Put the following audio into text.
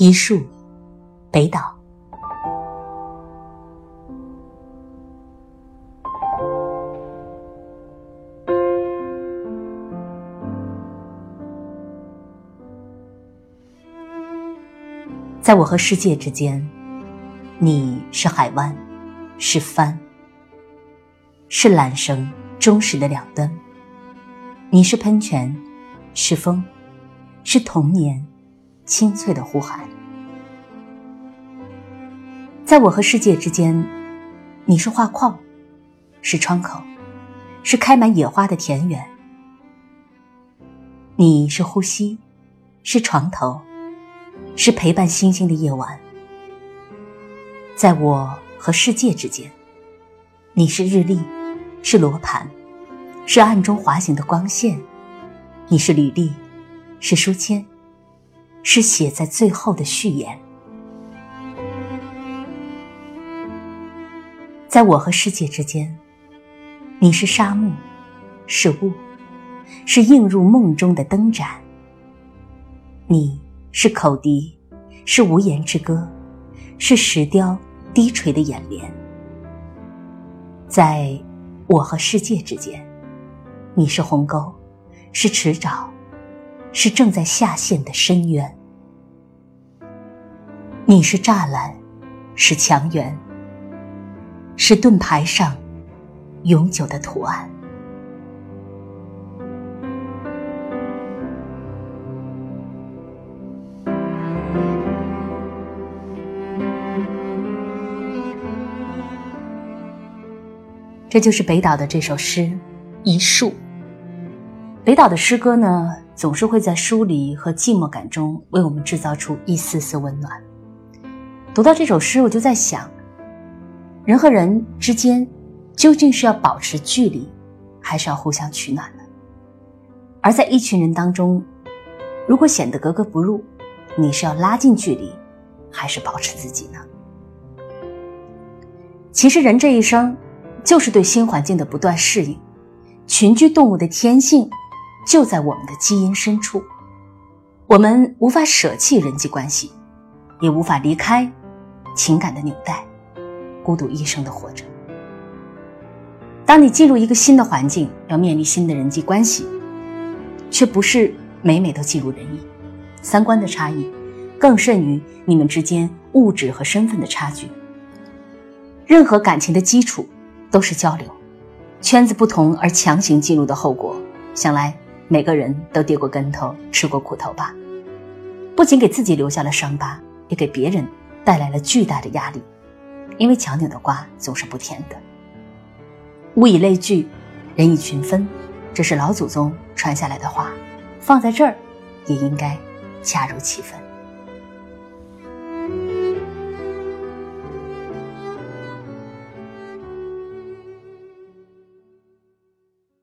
一树，北岛。在我和世界之间，你是海湾，是帆，是缆绳忠实的两端；你是喷泉，是风，是童年。清脆的呼喊，在我和世界之间，你是画框，是窗口，是开满野花的田园。你是呼吸，是床头，是陪伴星星的夜晚。在我和世界之间，你是日历，是罗盘，是暗中滑行的光线。你是履历，是书签。是写在最后的序言。在我和世界之间，你是沙漠，是雾，是映入梦中的灯盏。你是口笛，是无言之歌，是石雕低垂的眼帘。在我和世界之间，你是鸿沟，是池沼。是正在下陷的深渊。你是栅栏，是墙垣，是盾牌上永久的图案。这就是北岛的这首诗《一树》。北岛的诗歌呢？总是会在疏离和寂寞感中为我们制造出一丝丝温暖。读到这首诗，我就在想，人和人之间究竟是要保持距离，还是要互相取暖呢？而在一群人当中，如果显得格格不入，你是要拉近距离，还是保持自己呢？其实，人这一生就是对新环境的不断适应，群居动物的天性。就在我们的基因深处，我们无法舍弃人际关系，也无法离开情感的纽带，孤独一生的活着。当你进入一个新的环境，要面临新的人际关系，却不是每每都尽如人意，三观的差异，更甚于你们之间物质和身份的差距。任何感情的基础都是交流，圈子不同而强行进入的后果，想来。每个人都跌过跟头，吃过苦头吧？不仅给自己留下了伤疤，也给别人带来了巨大的压力。因为强扭的瓜总是不甜的。物以类聚，人以群分，这是老祖宗传下来的话，放在这儿也应该恰如其分。